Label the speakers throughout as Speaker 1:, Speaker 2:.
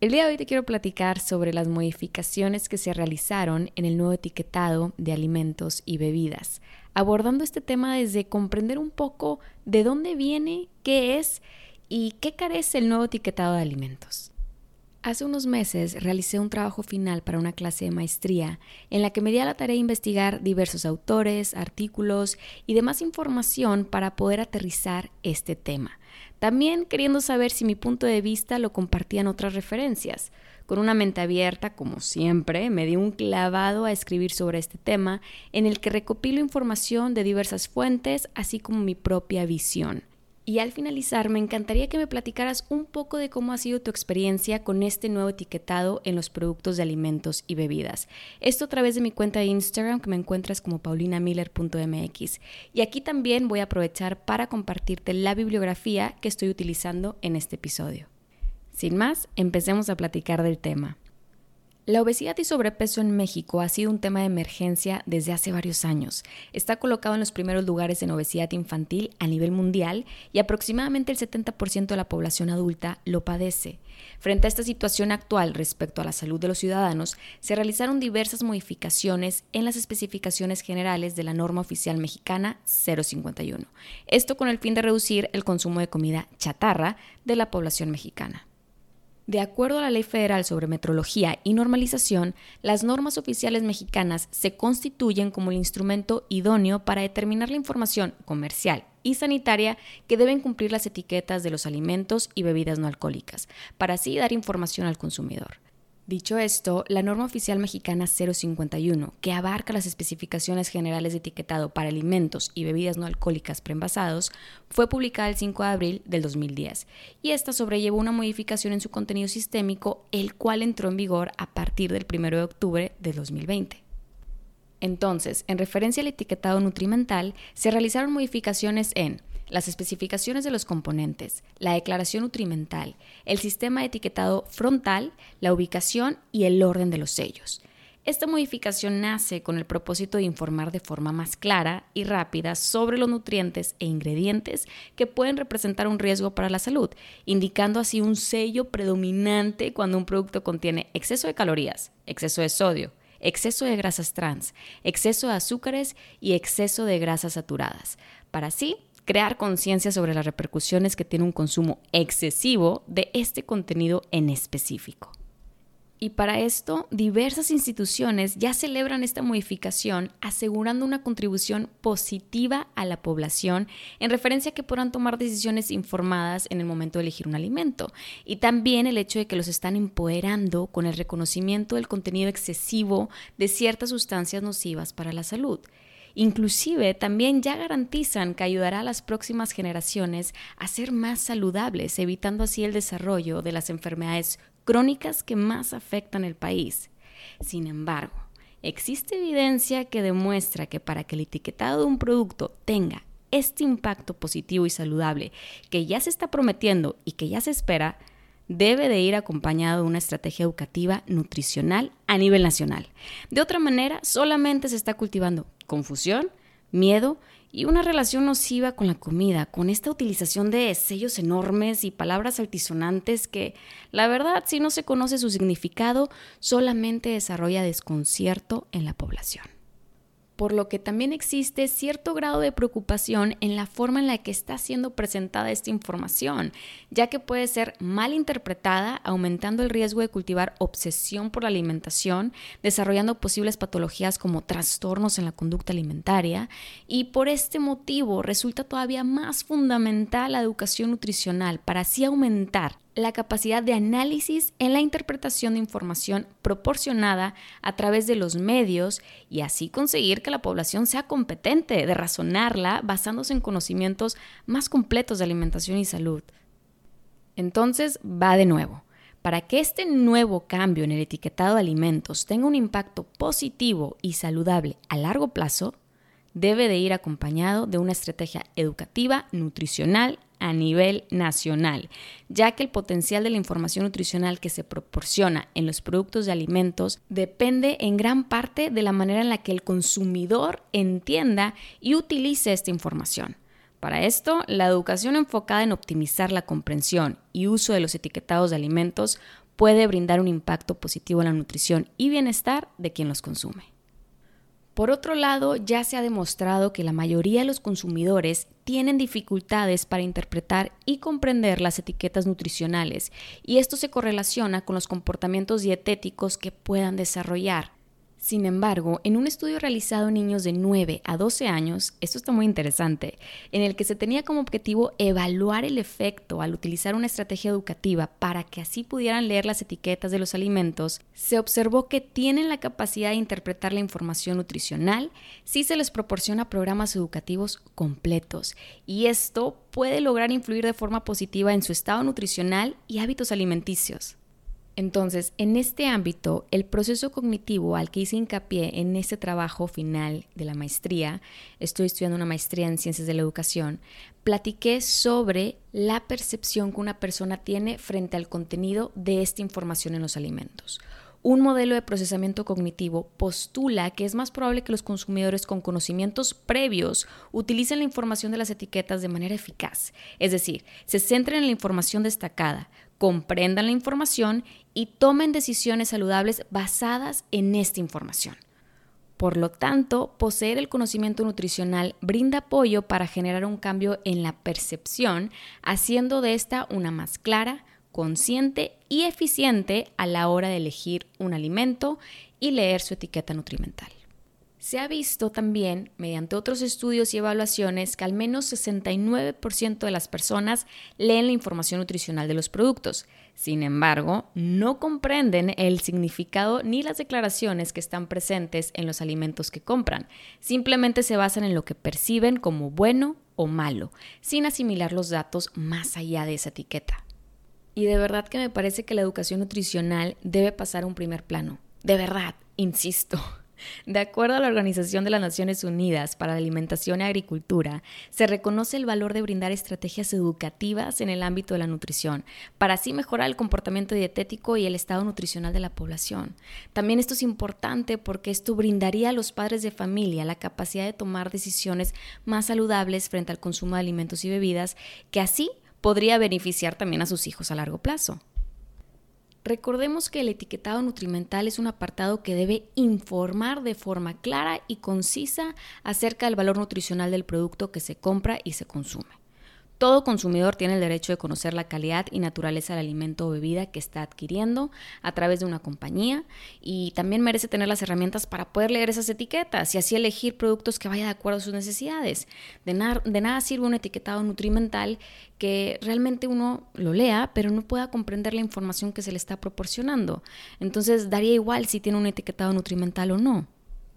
Speaker 1: El día de hoy te quiero platicar sobre las modificaciones que se realizaron en el nuevo etiquetado de alimentos y bebidas, abordando este tema desde comprender un poco de dónde viene, qué es y qué carece el nuevo etiquetado de alimentos. Hace unos meses realicé un trabajo final para una clase de maestría en la que me di a la tarea de investigar diversos autores, artículos y demás información para poder aterrizar este tema también queriendo saber si mi punto de vista lo compartían otras referencias. Con una mente abierta, como siempre, me di un clavado a escribir sobre este tema, en el que recopilo información de diversas fuentes, así como mi propia visión. Y al finalizar, me encantaría que me platicaras un poco de cómo ha sido tu experiencia con este nuevo etiquetado en los productos de alimentos y bebidas. Esto a través de mi cuenta de Instagram que me encuentras como paulinamiller.mx. Y aquí también voy a aprovechar para compartirte la bibliografía que estoy utilizando en este episodio. Sin más, empecemos a platicar del tema. La obesidad y sobrepeso en México ha sido un tema de emergencia desde hace varios años. Está colocado en los primeros lugares en obesidad infantil a nivel mundial y aproximadamente el 70% de la población adulta lo padece. Frente a esta situación actual respecto a la salud de los ciudadanos, se realizaron diversas modificaciones en las especificaciones generales de la norma oficial mexicana 051. Esto con el fin de reducir el consumo de comida chatarra de la población mexicana. De acuerdo a la Ley Federal sobre Metrología y Normalización, las normas oficiales mexicanas se constituyen como el instrumento idóneo para determinar la información comercial y sanitaria que deben cumplir las etiquetas de los alimentos y bebidas no alcohólicas, para así dar información al consumidor. Dicho esto, la norma oficial mexicana 051, que abarca las especificaciones generales de etiquetado para alimentos y bebidas no alcohólicas preenvasados, fue publicada el 5 de abril del 2010 y esta sobrellevó una modificación en su contenido sistémico, el cual entró en vigor a partir del 1 de octubre de 2020. Entonces, en referencia al etiquetado nutrimental, se realizaron modificaciones en las especificaciones de los componentes, la declaración nutrimental, el sistema de etiquetado frontal, la ubicación y el orden de los sellos. Esta modificación nace con el propósito de informar de forma más clara y rápida sobre los nutrientes e ingredientes que pueden representar un riesgo para la salud, indicando así un sello predominante cuando un producto contiene exceso de calorías, exceso de sodio, exceso de grasas trans, exceso de azúcares y exceso de grasas saturadas, para así crear conciencia sobre las repercusiones que tiene un consumo excesivo de este contenido en específico. Y para esto, diversas instituciones ya celebran esta modificación asegurando una contribución positiva a la población en referencia a que podrán tomar decisiones informadas en el momento de elegir un alimento. Y también el hecho de que los están empoderando con el reconocimiento del contenido excesivo de ciertas sustancias nocivas para la salud. Inclusive también ya garantizan que ayudará a las próximas generaciones a ser más saludables, evitando así el desarrollo de las enfermedades crónicas que más afectan el país. Sin embargo, existe evidencia que demuestra que para que el etiquetado de un producto tenga este impacto positivo y saludable que ya se está prometiendo y que ya se espera, debe de ir acompañado de una estrategia educativa nutricional a nivel nacional. De otra manera, solamente se está cultivando confusión, miedo y una relación nociva con la comida, con esta utilización de sellos enormes y palabras altisonantes que, la verdad, si no se conoce su significado, solamente desarrolla desconcierto en la población por lo que también existe cierto grado de preocupación en la forma en la que está siendo presentada esta información, ya que puede ser mal interpretada, aumentando el riesgo de cultivar obsesión por la alimentación, desarrollando posibles patologías como trastornos en la conducta alimentaria, y por este motivo resulta todavía más fundamental la educación nutricional para así aumentar la capacidad de análisis en la interpretación de información proporcionada a través de los medios y así conseguir que la población sea competente de razonarla basándose en conocimientos más completos de alimentación y salud. Entonces, va de nuevo. Para que este nuevo cambio en el etiquetado de alimentos tenga un impacto positivo y saludable a largo plazo, debe de ir acompañado de una estrategia educativa, nutricional a nivel nacional, ya que el potencial de la información nutricional que se proporciona en los productos de alimentos depende en gran parte de la manera en la que el consumidor entienda y utilice esta información. Para esto, la educación enfocada en optimizar la comprensión y uso de los etiquetados de alimentos puede brindar un impacto positivo en la nutrición y bienestar de quien los consume. Por otro lado, ya se ha demostrado que la mayoría de los consumidores tienen dificultades para interpretar y comprender las etiquetas nutricionales, y esto se correlaciona con los comportamientos dietéticos que puedan desarrollar. Sin embargo, en un estudio realizado en niños de 9 a 12 años, esto está muy interesante, en el que se tenía como objetivo evaluar el efecto al utilizar una estrategia educativa para que así pudieran leer las etiquetas de los alimentos, se observó que tienen la capacidad de interpretar la información nutricional si se les proporciona programas educativos completos, y esto puede lograr influir de forma positiva en su estado nutricional y hábitos alimenticios. Entonces, en este ámbito, el proceso cognitivo al que hice hincapié en este trabajo final de la maestría, estoy estudiando una maestría en ciencias de la educación, platiqué sobre la percepción que una persona tiene frente al contenido de esta información en los alimentos. Un modelo de procesamiento cognitivo postula que es más probable que los consumidores con conocimientos previos utilicen la información de las etiquetas de manera eficaz, es decir, se centren en la información destacada, comprendan la información y tomen decisiones saludables basadas en esta información. Por lo tanto, poseer el conocimiento nutricional brinda apoyo para generar un cambio en la percepción, haciendo de esta una más clara, consciente y eficiente a la hora de elegir un alimento y leer su etiqueta nutrimental. Se ha visto también, mediante otros estudios y evaluaciones, que al menos 69% de las personas leen la información nutricional de los productos. Sin embargo, no comprenden el significado ni las declaraciones que están presentes en los alimentos que compran. Simplemente se basan en lo que perciben como bueno o malo, sin asimilar los datos más allá de esa etiqueta. Y de verdad que me parece que la educación nutricional debe pasar a un primer plano. De verdad, insisto. De acuerdo a la Organización de las Naciones Unidas para la Alimentación y Agricultura, se reconoce el valor de brindar estrategias educativas en el ámbito de la nutrición, para así mejorar el comportamiento dietético y el estado nutricional de la población. También esto es importante porque esto brindaría a los padres de familia la capacidad de tomar decisiones más saludables frente al consumo de alimentos y bebidas, que así podría beneficiar también a sus hijos a largo plazo. Recordemos que el etiquetado nutrimental es un apartado que debe informar de forma clara y concisa acerca del valor nutricional del producto que se compra y se consume. Todo consumidor tiene el derecho de conocer la calidad y naturaleza del alimento o bebida que está adquiriendo a través de una compañía y también merece tener las herramientas para poder leer esas etiquetas y así elegir productos que vayan de acuerdo a sus necesidades. De, nada sirve un etiquetado nutrimental que realmente uno lo lea, pero no pueda comprender la información que se le está proporcionando. Entonces daría igual si tiene un etiquetado nutrimental o no.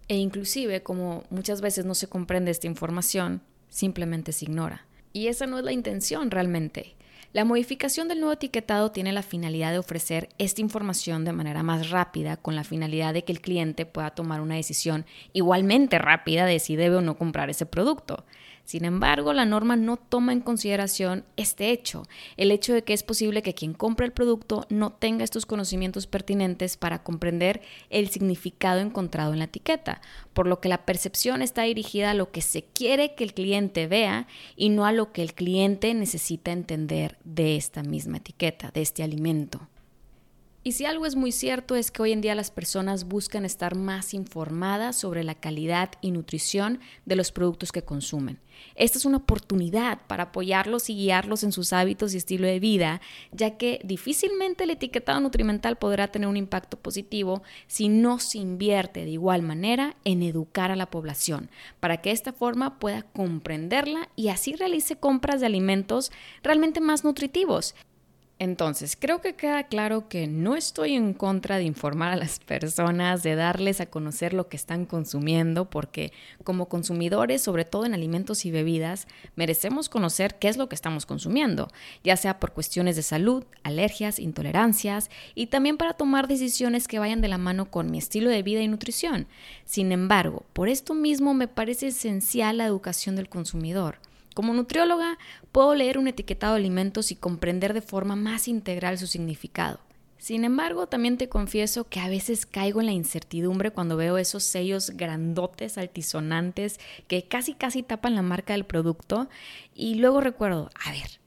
Speaker 1: E inclusive, como muchas veces no se comprende esta información, simplemente se ignora. Y esa no es la intención realmente. La modificación del nuevo etiquetado tiene la finalidad de ofrecer esta información de manera más rápida, con la finalidad de que el cliente pueda tomar una decisión igualmente rápida de si debe o no comprar ese producto. Sin embargo, la norma no toma en consideración este hecho, el hecho de que es posible que quien compre el producto no tenga estos conocimientos pertinentes para comprender el significado encontrado en la etiqueta, por lo que la percepción está dirigida a lo que se quiere que el cliente vea y no a lo que el cliente necesita entender de esta misma etiqueta, de este alimento. Y si algo es muy cierto es que hoy en día las personas buscan estar más informadas sobre la calidad y nutrición de los productos que consumen. Esta es una oportunidad para apoyarlos y guiarlos en sus hábitos y estilo de vida, ya que difícilmente el etiquetado nutrimental podrá tener un impacto positivo si no se invierte de igual manera en educar a la población, para que de esta forma pueda comprenderla y así realice compras de alimentos realmente más nutritivos Entonces, creo que queda claro que no estoy en contra de informar a las personas, de darles a conocer lo que están consumiendo, porque como consumidores, sobre todo en alimentos y bebidas, merecemos conocer qué es lo que estamos consumiendo, ya sea por cuestiones de salud, alergias, intolerancias y también para tomar decisiones que vayan de la mano con mi estilo de vida y nutrición. Sin embargo, por esto mismo me parece esencial la educación del consumidor. Como nutrióloga, puedo leer un etiquetado de alimentos y comprender de forma más integral su significado. Sin embargo, también te confieso que a veces caigo en la incertidumbre cuando veo esos sellos grandotes, altisonantes, que casi casi tapan la marca del producto y luego recuerdo, a ver,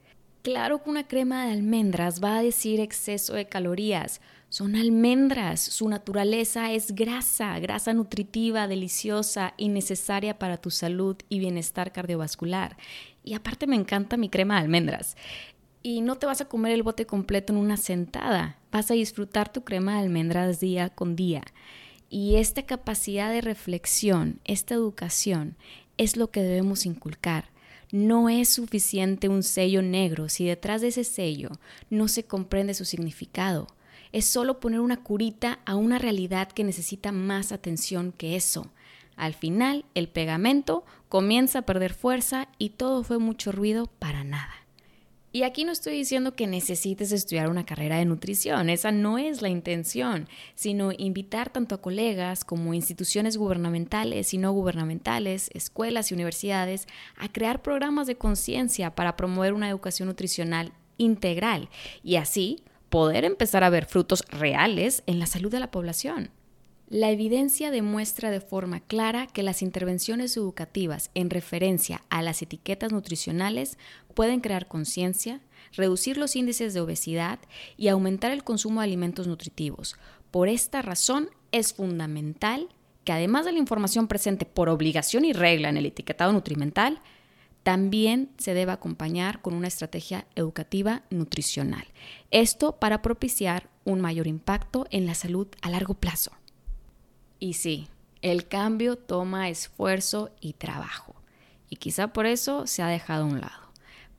Speaker 1: claro que una crema de almendras va a decir exceso de calorías, son almendras, su naturaleza es grasa, grasa nutritiva, deliciosa y necesaria para tu salud y bienestar cardiovascular. Y aparte me encanta mi crema de almendras. Y no te vas a comer el bote completo en una sentada, vas a disfrutar tu crema de almendras día con día. Y esta capacidad de reflexión, esta educación, es lo que debemos inculcar. No es suficiente un sello negro si detrás de ese sello no se comprende su significado es solo poner una curita a una realidad que necesita más atención que eso. Al final, el pegamento comienza a perder fuerza y todo fue mucho ruido para nada. Y aquí no estoy diciendo que necesites estudiar una carrera de nutrición, esa no es la intención, sino invitar tanto a colegas como instituciones gubernamentales y no gubernamentales, escuelas y universidades a crear programas de conciencia para promover una educación nutricional integral y así poder empezar a ver frutos reales en la salud de la población. La evidencia demuestra de forma clara que las intervenciones educativas en referencia a las etiquetas nutricionales pueden crear conciencia, reducir los índices de obesidad y aumentar el consumo de alimentos nutritivos. Por esta razón es fundamental que además de la información presente por obligación y regla en el etiquetado nutrimental, también se debe acompañar con una estrategia educativa nutricional. Esto para propiciar un mayor impacto en la salud a largo plazo. Y sí, el cambio toma esfuerzo y trabajo. Y quizá por eso se ha dejado a un lado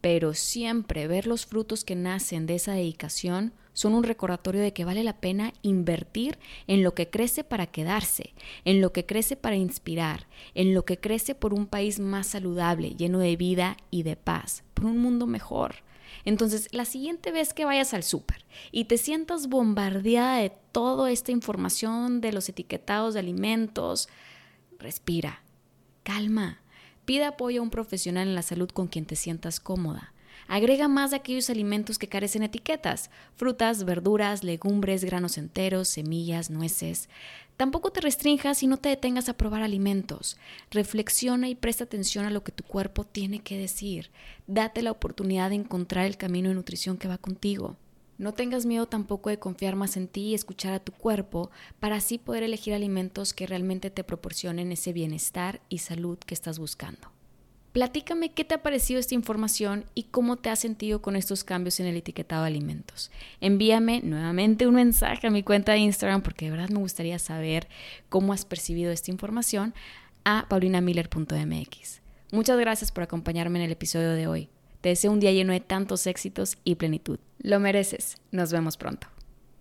Speaker 1: pero siempre ver los frutos que nacen de esa dedicación son un recordatorio de que vale la pena invertir en lo que crece para quedarse, en lo que crece para inspirar, en lo que crece por un país más saludable, lleno de vida y de paz, por un mundo mejor. Entonces, la siguiente vez que vayas al súper y te sientas bombardeada de toda esta información de los etiquetados de alimentos, respira, calma, Pide apoyo a un profesional en la salud con quien te sientas cómoda. Agrega más de aquellos alimentos que carecen etiquetas, frutas, verduras, legumbres, granos enteros, semillas, nueces. Tampoco te restringas y no te detengas a probar alimentos. Reflexiona y presta atención a lo que tu cuerpo tiene que decir. Date la oportunidad de encontrar el camino de nutrición que va contigo. No tengas miedo tampoco de confiar más en ti y escuchar a tu cuerpo para así poder elegir alimentos que realmente te proporcionen ese bienestar y salud que estás buscando. Platícame qué te ha parecido esta información y cómo te has sentido con estos cambios en el etiquetado de alimentos. Envíame nuevamente un mensaje a mi cuenta de Instagram porque de verdad me gustaría saber cómo has percibido esta información a paulinamiller.mx. Muchas gracias por acompañarme en el episodio de hoy. Te deseo un día lleno de tantos éxitos y plenitud. Lo mereces. Nos vemos pronto.